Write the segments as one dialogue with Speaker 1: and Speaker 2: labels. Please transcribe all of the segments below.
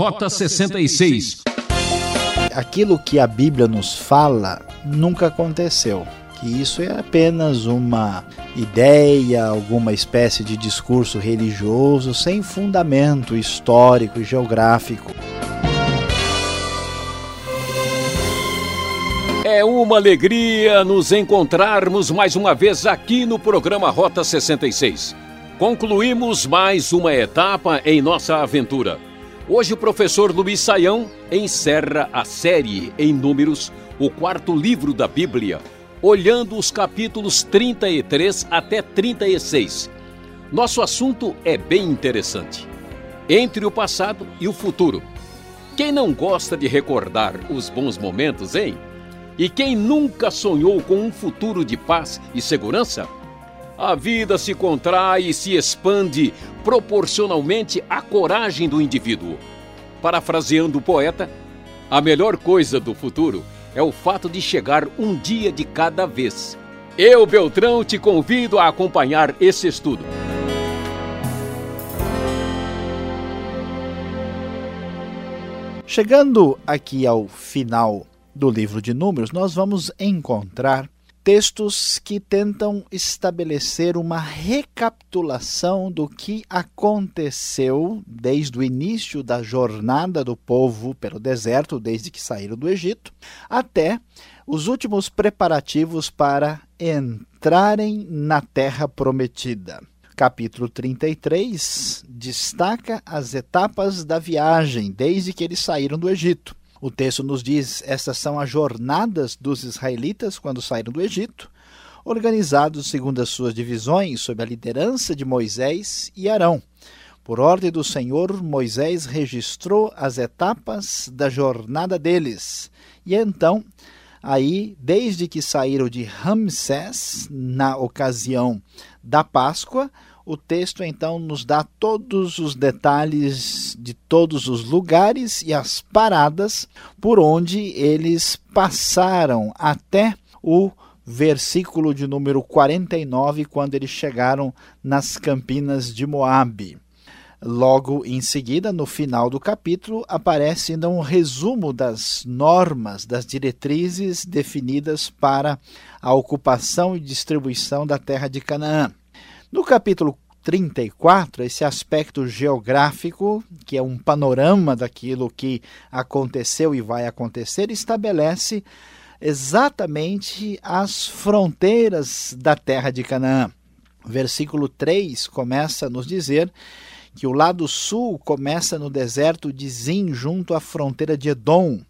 Speaker 1: Rota 66.
Speaker 2: Aquilo que a Bíblia nos fala nunca aconteceu. Que isso é apenas uma ideia, alguma espécie de discurso religioso sem fundamento histórico e geográfico.
Speaker 1: É uma alegria nos encontrarmos mais uma vez aqui no programa Rota 66. Concluímos mais uma etapa em nossa aventura. Hoje o professor Luiz Saião encerra a série em números, o quarto livro da Bíblia, olhando os capítulos 33 até 36. Nosso assunto é bem interessante. Entre o passado e o futuro. Quem não gosta de recordar os bons momentos, hein? E quem nunca sonhou com um futuro de paz e segurança? A vida se contrai e se expande proporcionalmente à coragem do indivíduo. Parafraseando o poeta, a melhor coisa do futuro é o fato de chegar um dia de cada vez. Eu, Beltrão, te convido a acompanhar esse estudo.
Speaker 2: Chegando aqui ao final do livro de Números, nós vamos encontrar textos que tentam estabelecer uma recapitulação do que aconteceu desde o início da jornada do povo pelo deserto, desde que saíram do Egito, até os últimos preparativos para entrarem na terra prometida. Capítulo 33 destaca as etapas da viagem desde que eles saíram do Egito. O texto nos diz: estas são as jornadas dos israelitas quando saíram do Egito, organizados segundo as suas divisões, sob a liderança de Moisés e Arão. Por ordem do Senhor, Moisés registrou as etapas da jornada deles. E então, aí, desde que saíram de Ramsés, na ocasião da Páscoa, o texto então nos dá todos os detalhes de todos os lugares e as paradas por onde eles passaram até o versículo de número 49, quando eles chegaram nas campinas de Moabe. Logo em seguida, no final do capítulo, aparece ainda um resumo das normas, das diretrizes definidas para a ocupação e distribuição da terra de Canaã. No capítulo 34, esse aspecto geográfico, que é um panorama daquilo que aconteceu e vai acontecer, estabelece exatamente as fronteiras da terra de Canaã. Versículo 3 começa a nos dizer que o lado sul começa no deserto de Zin, junto à fronteira de Edom.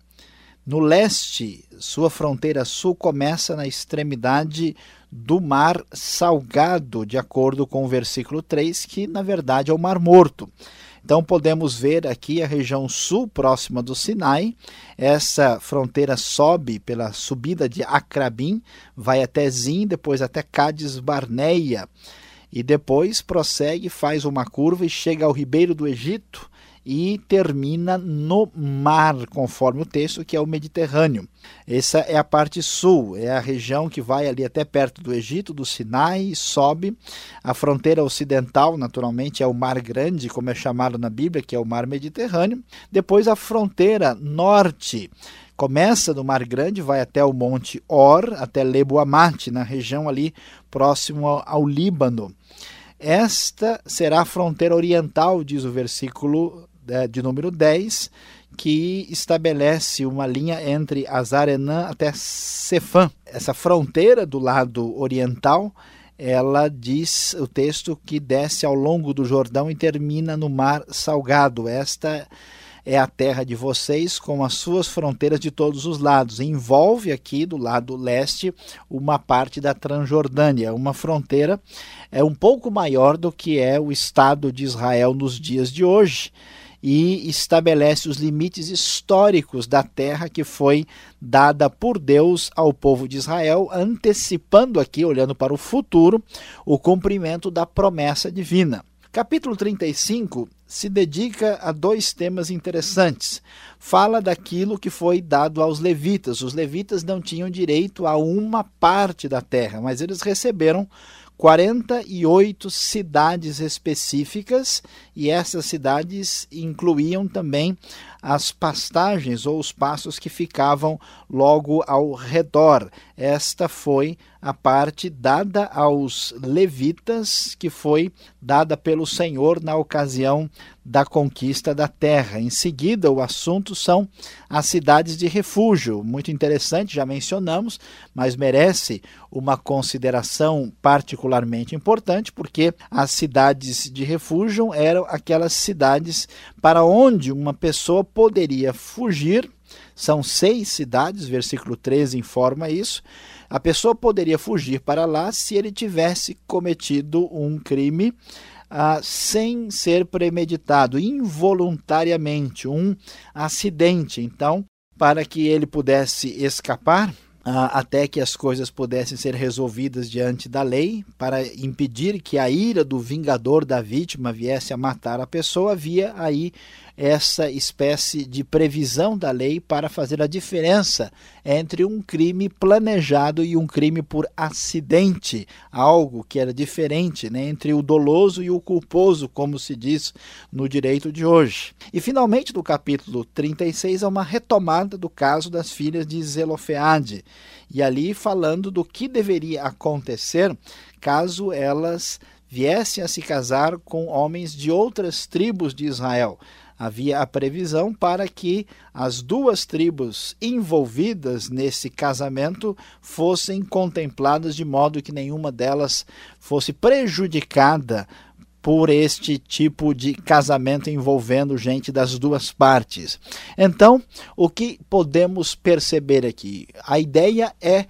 Speaker 2: No leste, sua fronteira sul começa na extremidade do Mar Salgado, de acordo com o versículo 3, que na verdade é o Mar Morto. Então podemos ver aqui a região sul próxima do Sinai. Essa fronteira sobe pela subida de Acrabim, vai até Zim, depois até Cádiz Barneia. E depois prossegue, faz uma curva e chega ao ribeiro do Egito e termina no mar, conforme o texto, que é o Mediterrâneo. Essa é a parte sul, é a região que vai ali até perto do Egito, do Sinai, sobe. A fronteira ocidental, naturalmente, é o Mar Grande, como é chamado na Bíblia, que é o Mar Mediterrâneo. Depois a fronteira norte começa no Mar Grande, vai até o Monte Or, até Lebo Amate, na região ali próximo ao Líbano. Esta será a fronteira oriental, diz o versículo de número 10, que estabelece uma linha entre Azarenã até Cefã. Essa fronteira do lado oriental, ela diz o texto que desce ao longo do Jordão e termina no Mar Salgado. Esta é a terra de vocês com as suas fronteiras de todos os lados. Envolve aqui do lado leste uma parte da Transjordânia, uma fronteira é um pouco maior do que é o Estado de Israel nos dias de hoje e estabelece os limites históricos da terra que foi dada por Deus ao povo de Israel, antecipando aqui, olhando para o futuro, o cumprimento da promessa divina. Capítulo 35 se dedica a dois temas interessantes. Fala daquilo que foi dado aos levitas. Os levitas não tinham direito a uma parte da terra, mas eles receberam 48 cidades específicas e essas cidades incluíam também as pastagens ou os passos que ficavam logo ao redor. Esta foi a parte dada aos levitas, que foi dada pelo Senhor na ocasião da conquista da terra. Em seguida, o assunto são as cidades de refúgio. Muito interessante, já mencionamos, mas merece uma consideração particularmente importante, porque as cidades de refúgio eram aquelas cidades para onde uma pessoa poderia fugir. São seis cidades, versículo 13 informa isso. A pessoa poderia fugir para lá se ele tivesse cometido um crime ah, sem ser premeditado, involuntariamente, um acidente. Então, para que ele pudesse escapar, ah, até que as coisas pudessem ser resolvidas diante da lei, para impedir que a ira do vingador da vítima viesse a matar a pessoa, havia aí essa espécie de previsão da lei para fazer a diferença entre um crime planejado e um crime por acidente, algo que era diferente né, entre o doloso e o culposo, como se diz no direito de hoje. E finalmente, no capítulo 36, há uma retomada do caso das filhas de Zelofeade, e ali falando do que deveria acontecer caso elas viessem a se casar com homens de outras tribos de Israel havia a previsão para que as duas tribos envolvidas nesse casamento fossem contempladas de modo que nenhuma delas fosse prejudicada por este tipo de casamento envolvendo gente das duas partes. Então, o que podemos perceber aqui? A ideia é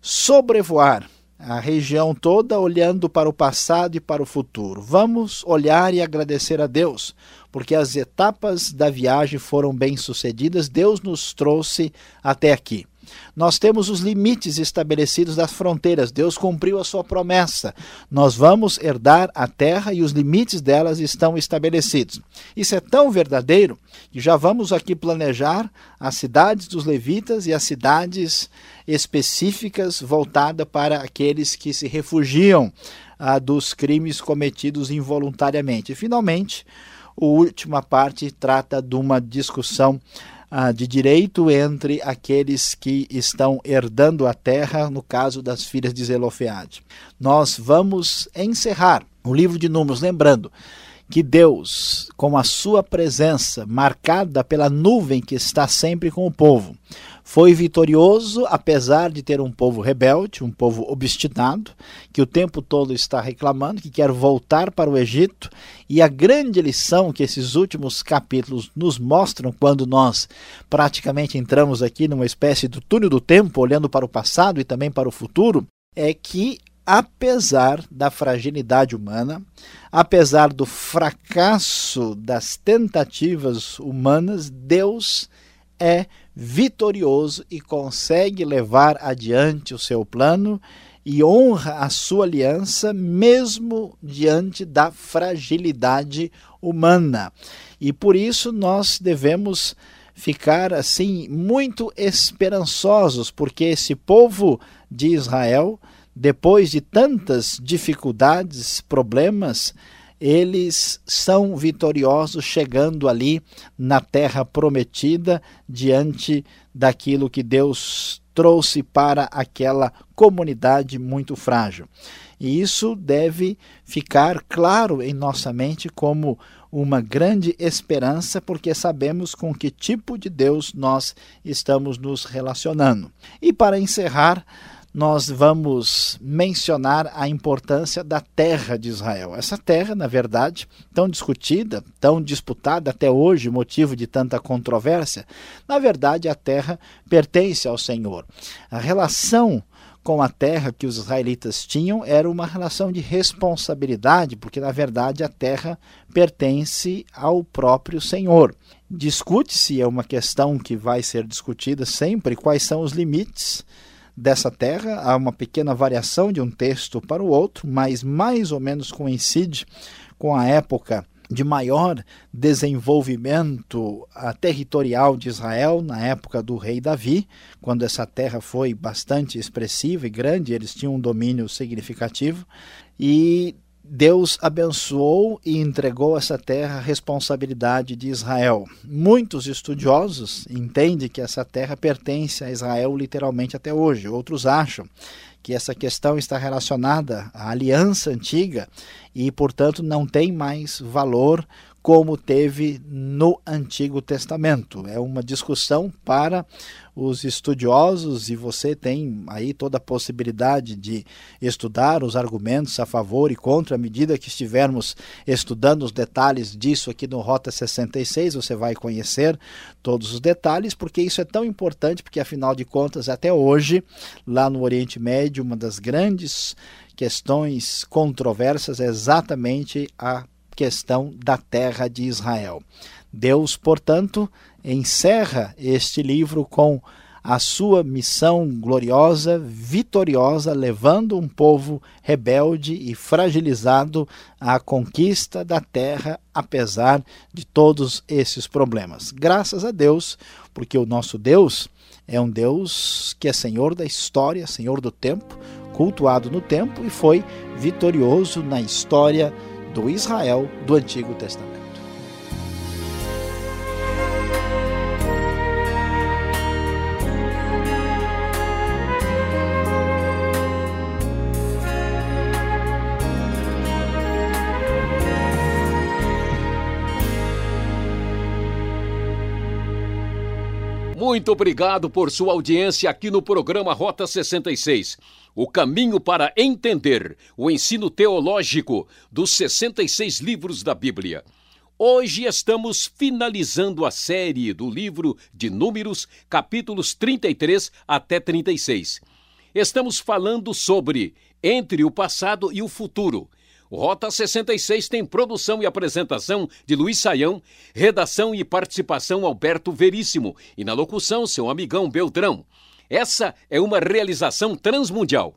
Speaker 2: sobrevoar a região toda olhando para o passado e para o futuro. Vamos olhar e agradecer a Deus, porque as etapas da viagem foram bem-sucedidas, Deus nos trouxe até aqui. Nós temos os limites estabelecidos das fronteiras. Deus cumpriu a sua promessa. Nós vamos herdar a terra e os limites delas estão estabelecidos. Isso é tão verdadeiro que já vamos aqui planejar as cidades dos levitas e as cidades específicas voltadas para aqueles que se refugiam ah, dos crimes cometidos involuntariamente. E, finalmente, a última parte trata de uma discussão ah, de direito entre aqueles que estão herdando a terra, no caso das filhas de Zelofeade. Nós vamos encerrar o livro de Números, lembrando que Deus, com a sua presença marcada pela nuvem que está sempre com o povo, foi vitorioso, apesar de ter um povo rebelde, um povo obstinado, que o tempo todo está reclamando, que quer voltar para o Egito. E a grande lição que esses últimos capítulos nos mostram, quando nós praticamente entramos aqui numa espécie do túnel do tempo, olhando para o passado e também para o futuro, é que apesar da fragilidade humana, apesar do fracasso das tentativas humanas, Deus é vitorioso e consegue levar adiante o seu plano e honra a sua aliança, mesmo diante da fragilidade humana. E por isso nós devemos ficar assim muito esperançosos, porque esse povo de Israel, depois de tantas dificuldades, problemas, eles são vitoriosos chegando ali na terra prometida diante daquilo que Deus trouxe para aquela comunidade muito frágil. E isso deve ficar claro em nossa mente como uma grande esperança, porque sabemos com que tipo de Deus nós estamos nos relacionando. E para encerrar, nós vamos mencionar a importância da terra de Israel. Essa terra, na verdade, tão discutida, tão disputada até hoje, motivo de tanta controvérsia, na verdade a terra pertence ao Senhor. A relação com a terra que os israelitas tinham era uma relação de responsabilidade, porque na verdade a terra pertence ao próprio Senhor. Discute-se, é uma questão que vai ser discutida sempre, quais são os limites dessa terra. Há uma pequena variação de um texto para o outro, mas mais ou menos coincide com a época de maior desenvolvimento territorial de Israel na época do rei Davi, quando essa terra foi bastante expressiva e grande, eles tinham um domínio significativo, e Deus abençoou e entregou essa terra à responsabilidade de Israel. Muitos estudiosos entendem que essa terra pertence a Israel literalmente até hoje. Outros acham que essa questão está relacionada à aliança antiga e, portanto, não tem mais valor como teve no Antigo Testamento. É uma discussão para os estudiosos e você tem aí toda a possibilidade de estudar os argumentos a favor e contra à medida que estivermos estudando os detalhes disso aqui no Rota 66, você vai conhecer todos os detalhes, porque isso é tão importante, porque afinal de contas, até hoje, lá no Oriente Médio, uma das grandes questões controversas é exatamente a questão da terra de Israel. Deus, portanto, encerra este livro com a sua missão gloriosa, vitoriosa, levando um povo rebelde e fragilizado à conquista da terra, apesar de todos esses problemas. Graças a Deus, porque o nosso Deus é um Deus que é Senhor da história, Senhor do tempo, cultuado no tempo e foi vitorioso na história do Israel do Antigo Testamento.
Speaker 1: Muito obrigado por sua audiência aqui no programa Rota 66. O caminho para entender o ensino teológico dos 66 livros da Bíblia. Hoje estamos finalizando a série do livro de Números, capítulos 33 até 36. Estamos falando sobre entre o passado e o futuro Rota 66 tem produção e apresentação de Luiz Saião, redação e participação Alberto Veríssimo e na locução seu amigão Beltrão. Essa é uma realização transmundial.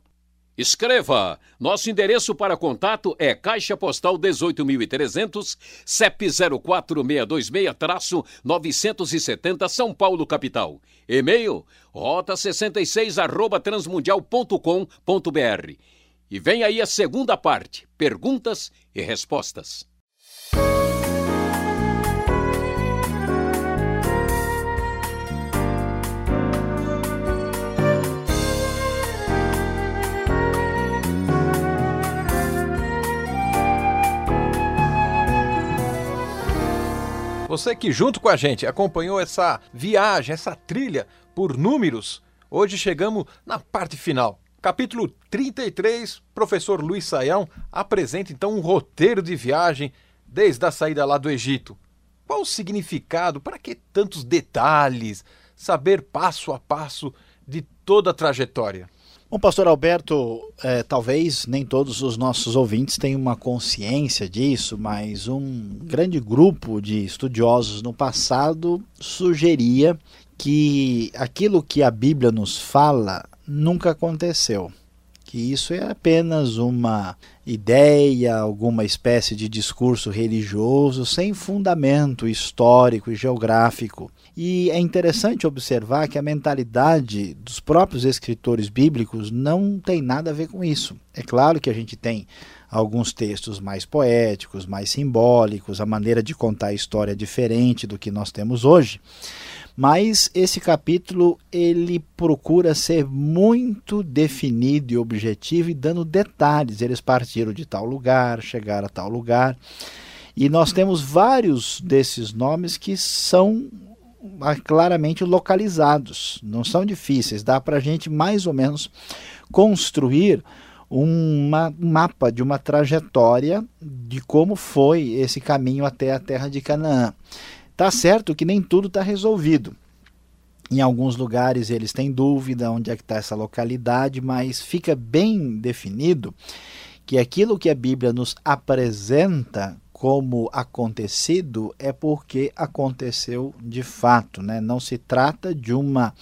Speaker 1: Escreva! Nosso endereço para contato é Caixa Postal 18.300, CEP 04626-970 São Paulo, capital. E-mail rota66 arroba transmundial.com.br. E vem aí a segunda parte: perguntas e respostas.
Speaker 3: Você que junto com a gente acompanhou essa viagem, essa trilha por números, hoje chegamos na parte final. Capítulo 33, professor Luiz Saião apresenta então um roteiro de viagem desde a saída lá do Egito. Qual o significado? Para que tantos detalhes? Saber passo a passo de toda a trajetória.
Speaker 2: Bom, pastor Alberto, é, talvez nem todos os nossos ouvintes tenham uma consciência disso, mas um grande grupo de estudiosos no passado sugeria que aquilo que a Bíblia nos fala nunca aconteceu. Que isso é apenas uma ideia, alguma espécie de discurso religioso sem fundamento histórico e geográfico. E é interessante observar que a mentalidade dos próprios escritores bíblicos não tem nada a ver com isso. É claro que a gente tem alguns textos mais poéticos, mais simbólicos, a maneira de contar a história é diferente do que nós temos hoje. Mas esse capítulo ele procura ser muito definido e objetivo e dando detalhes. Eles partiram de tal lugar, chegaram a tal lugar. E nós temos vários desses nomes que são ah, claramente localizados, não são difíceis, dá para a gente mais ou menos construir um mapa de uma trajetória de como foi esse caminho até a terra de Canaã. Tá certo que nem tudo está resolvido. Em alguns lugares eles têm dúvida onde é que está essa localidade, mas fica bem definido que aquilo que a Bíblia nos apresenta como acontecido é porque aconteceu de fato, né? Não se trata de uma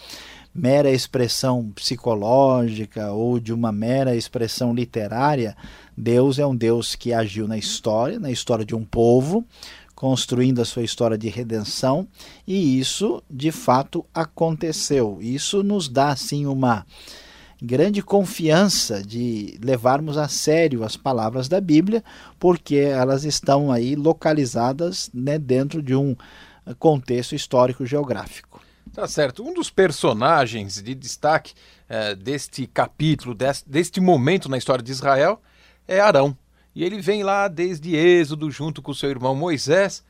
Speaker 2: mera expressão psicológica ou de uma mera expressão literária. Deus é um Deus que agiu na história, na história de um povo, construindo a sua história de redenção, e isso de fato aconteceu. Isso nos dá assim uma grande confiança de levarmos a sério as palavras da Bíblia, porque elas estão aí localizadas né, dentro de um contexto histórico geográfico.
Speaker 3: Tá certo. Um dos personagens de destaque é, deste capítulo, deste, deste momento na história de Israel, é Arão. E ele vem lá desde Êxodo junto com seu irmão Moisés.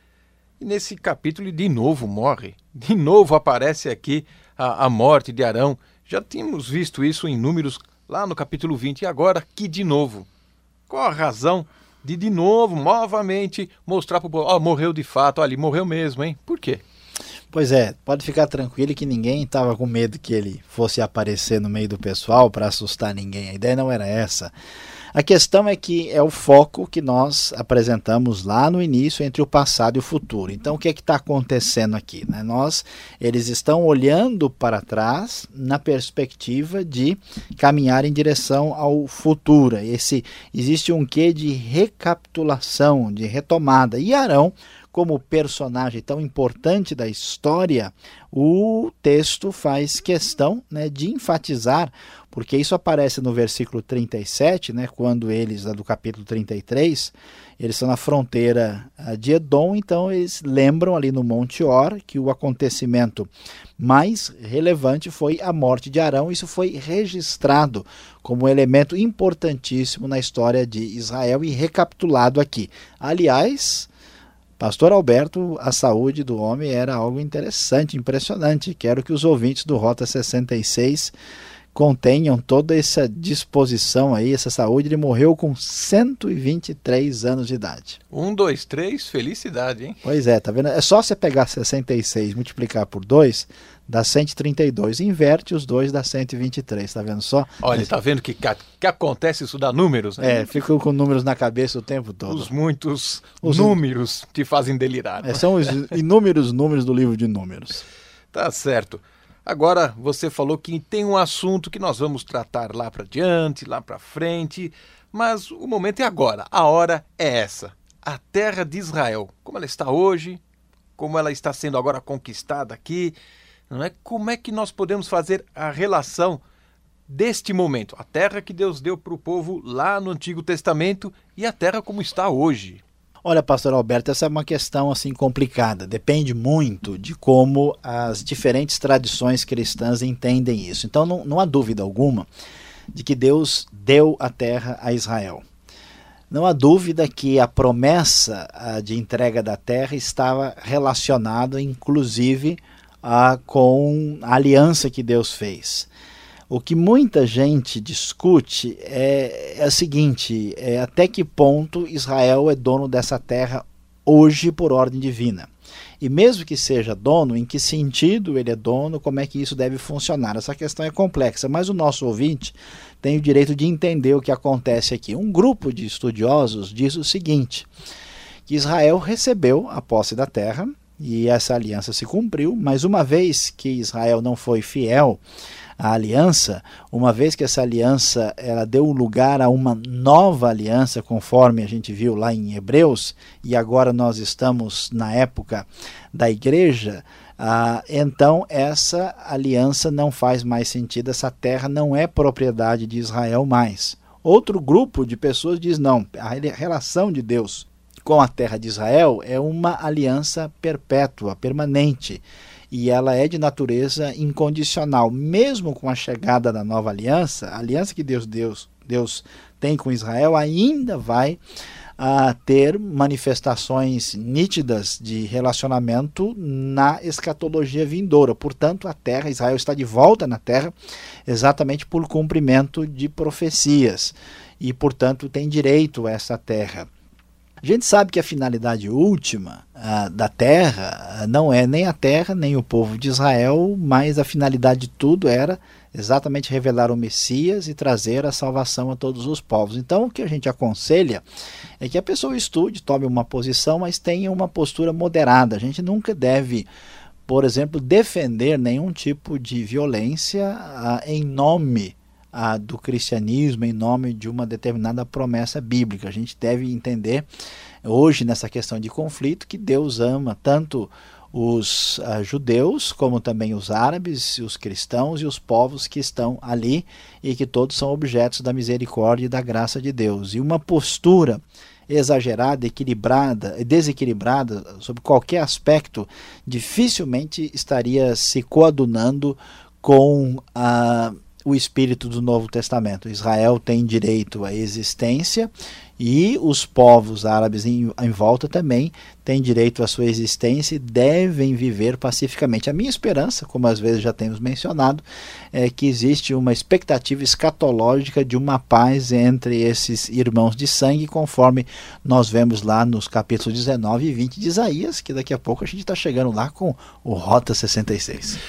Speaker 3: E nesse capítulo ele de novo morre. De novo aparece aqui a, a morte de Arão. Já tínhamos visto isso em números lá no capítulo 20 e agora aqui de novo. Qual a razão de de novo, novamente, mostrar para o povo, oh, morreu de fato, olha, morreu mesmo, hein? Por quê?
Speaker 2: Pois é, pode ficar tranquilo que ninguém estava com medo que ele fosse aparecer no meio do pessoal para assustar ninguém. A ideia não era essa. A questão é que é o foco que nós apresentamos lá no início entre o passado e o futuro. Então, o que é que está acontecendo aqui? Né? Nós, eles estão olhando para trás na perspectiva de caminhar em direção ao futuro. Esse existe um quê de recapitulação, de retomada. E Arão como personagem tão importante da história, o texto faz questão né, de enfatizar, porque isso aparece no versículo 37, né, quando eles, do capítulo 33, eles estão na fronteira ah, de Edom, então eles lembram ali no Monte Or que o acontecimento mais relevante foi a morte de Arão. Isso foi registrado como um elemento importantíssimo na história de Israel e recapitulado aqui. Aliás, Pastor Alberto, a saúde do homem era algo interessante, impressionante. Quero que os ouvintes do Rota 66 contenham toda essa disposição aí, essa saúde. Ele morreu com 123 anos de idade.
Speaker 3: Um, dois, três, felicidade, hein?
Speaker 2: Pois é, tá vendo? É só você pegar 66 e multiplicar por 2, dá 132. Inverte os dois, dá 123, tá vendo só?
Speaker 3: Olha, tá vendo que, que acontece isso dá números?
Speaker 2: Né? É, ficam com números na cabeça o tempo todo.
Speaker 3: Os muitos os números te fazem delirar.
Speaker 2: É, são os inúmeros números do livro de números.
Speaker 3: Tá certo. Agora, você falou que tem um assunto que nós vamos tratar lá para diante, lá para frente, mas o momento é agora, a hora é essa. A terra de Israel, como ela está hoje, como ela está sendo agora conquistada aqui, não é? Como é que nós podemos fazer a relação deste momento, a terra que Deus deu para o povo lá no Antigo Testamento e a terra como está hoje?
Speaker 2: Olha, pastor Alberto, essa é uma questão assim complicada. Depende muito de como as diferentes tradições cristãs entendem isso. Então não, não há dúvida alguma de que Deus deu a terra a Israel. Não há dúvida que a promessa de entrega da terra estava relacionada, inclusive, ah, com a aliança que Deus fez. O que muita gente discute é, é o seguinte: é até que ponto Israel é dono dessa terra hoje por ordem divina. E mesmo que seja dono, em que sentido ele é dono, como é que isso deve funcionar? Essa questão é complexa, mas o nosso ouvinte tem o direito de entender o que acontece aqui. Um grupo de estudiosos diz o seguinte: que Israel recebeu a posse da terra, e essa aliança se cumpriu, mas uma vez que Israel não foi fiel à aliança, uma vez que essa aliança ela deu lugar a uma nova aliança, conforme a gente viu lá em Hebreus, e agora nós estamos na época da igreja, ah, então essa aliança não faz mais sentido, essa terra não é propriedade de Israel mais. Outro grupo de pessoas diz não, a relação de Deus com a terra de Israel é uma aliança perpétua, permanente. E ela é de natureza incondicional. Mesmo com a chegada da nova aliança, a aliança que Deus, Deus, Deus tem com Israel ainda vai a ah, ter manifestações nítidas de relacionamento na escatologia vindoura. Portanto, a terra, Israel está de volta na terra exatamente por cumprimento de profecias e, portanto, tem direito a essa terra. A gente sabe que a finalidade última uh, da terra uh, não é nem a terra, nem o povo de Israel, mas a finalidade de tudo era exatamente revelar o Messias e trazer a salvação a todos os povos. Então, o que a gente aconselha é que a pessoa estude, tome uma posição, mas tenha uma postura moderada. A gente nunca deve por exemplo, defender nenhum tipo de violência ah, em nome ah, do cristianismo, em nome de uma determinada promessa bíblica. A gente deve entender hoje nessa questão de conflito que Deus ama tanto os uh, judeus, como também os árabes, os cristãos e os povos que estão ali e que todos são objetos da misericórdia e da graça de Deus. E uma postura exagerada, equilibrada, desequilibrada sobre qualquer aspecto, dificilmente estaria se coadunando com a o espírito do Novo Testamento. Israel tem direito à existência e os povos árabes em, em, volta também têm direito à sua existência e devem viver pacificamente. A minha esperança, como às vezes já temos mencionado, é que existe uma expectativa escatológica de uma paz entre esses irmãos de sangue, conforme nós vemos lá nos capítulos 19 e 20 de Isaías, que daqui a pouco a gente está chegando lá com o Rota 66.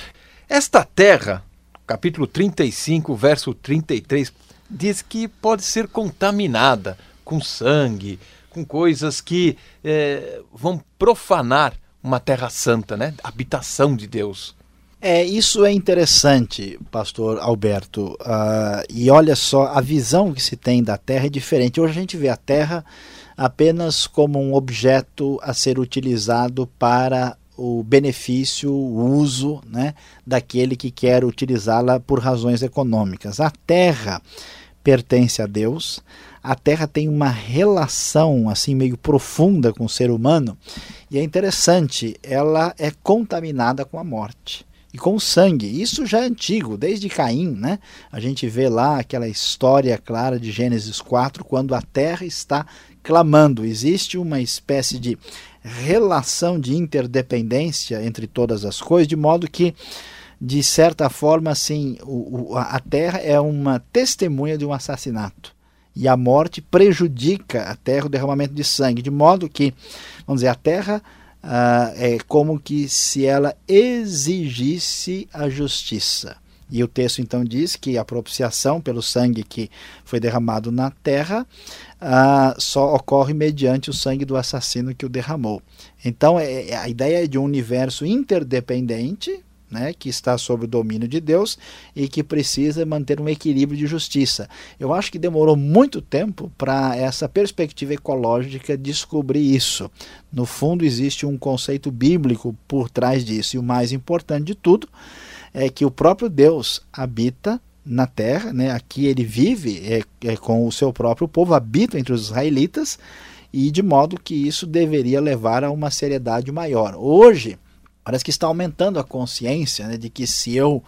Speaker 3: Esta terra capítulo 35, verso 33, diz que pode ser contaminada com sangue, com coisas que é, vão profanar uma terra santa, né? Habitação de Deus.
Speaker 2: É, isso é interessante, pastor Alberto. Uh, e olha só, a visão que se tem da terra é diferente. Hoje a gente vê a terra apenas como um objeto a ser utilizado para o benefício, o uso né, daquele que quer utilizá-la por razões econômicas. A terra pertence a Deus, a terra tem uma relação assim meio profunda com o ser humano e é interessante, ela é contaminada com a morte e com o sangue. Isso já é antigo, desde Caim, né? A gente vê lá aquela história clara de Gênesis 4, quando a terra está clamando. Existe uma espécie de relação de interdependência entre todas as coisas, de modo que, de certa forma, assim, o, o, a terra é uma testemunha de um assassinato. E a morte prejudica a terra, o derramamento de sangue, de modo que, vamos dizer, a terra uh, é como que se ela exigisse a justiça. E o texto então diz que a propiciação pelo sangue que foi derramado na terra ah, só ocorre mediante o sangue do assassino que o derramou. Então é, é, a ideia é de um universo interdependente, né, que está sob o domínio de Deus e que precisa manter um equilíbrio de justiça. Eu acho que demorou muito tempo para essa perspectiva ecológica descobrir isso. No fundo, existe um conceito bíblico por trás disso, e o mais importante de tudo é que o próprio Deus habita na terra, né? aqui ele vive é, é, com o seu próprio povo, habita entre os israelitas, e de modo que isso deveria levar a uma seriedade maior. Hoje, parece que está aumentando a consciência né, de que se eu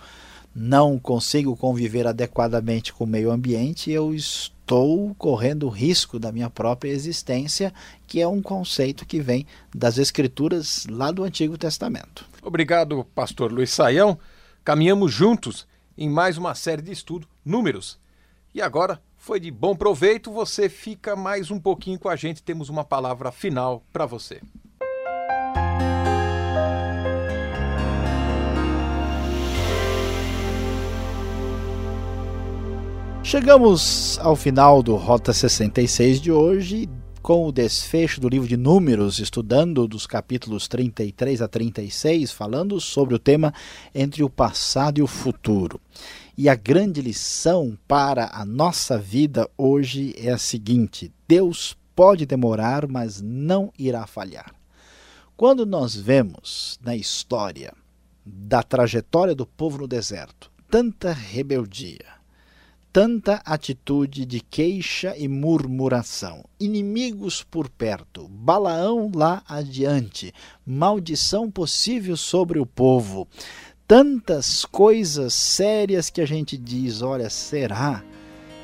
Speaker 2: não consigo conviver adequadamente com o meio ambiente, eu estou correndo o risco da minha própria existência, que é um conceito que vem das escrituras lá do Antigo Testamento.
Speaker 3: Obrigado, pastor Luiz Saião. Caminhamos juntos em mais uma série de estudo, Números. E agora, foi de bom proveito, você fica mais um pouquinho com a gente, temos uma palavra final para você.
Speaker 2: Chegamos ao final do Rota 66 de hoje com o desfecho do livro de Números, estudando dos capítulos 33 a 36, falando sobre o tema entre o passado e o futuro. E a grande lição para a nossa vida hoje é a seguinte: Deus pode demorar, mas não irá falhar. Quando nós vemos na história da trajetória do povo no deserto tanta rebeldia, tanta atitude de queixa e murmuração, inimigos por perto, Balaão lá adiante, maldição possível sobre o povo, tantas coisas sérias que a gente diz: olha, será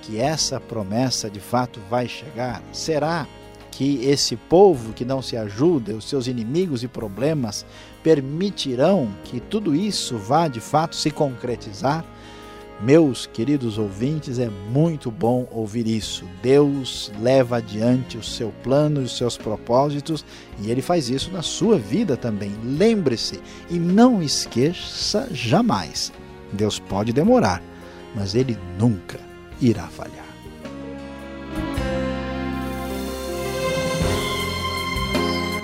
Speaker 2: que essa promessa de fato vai chegar? Será que esse povo que não se ajuda, os seus inimigos e problemas, permitirão que tudo isso vá de fato se concretizar? Meus queridos ouvintes, é muito bom ouvir isso. Deus leva adiante o seu plano e os seus propósitos e ele faz isso na sua vida também. Lembre-se e não esqueça jamais: Deus pode demorar, mas ele nunca irá falhar.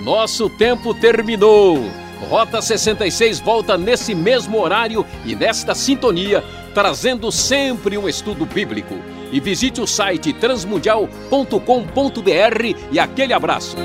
Speaker 1: Nosso tempo terminou. Rota 66 volta nesse mesmo horário e nesta sintonia, trazendo sempre um estudo bíblico. E visite o site transmundial.com.br e aquele abraço.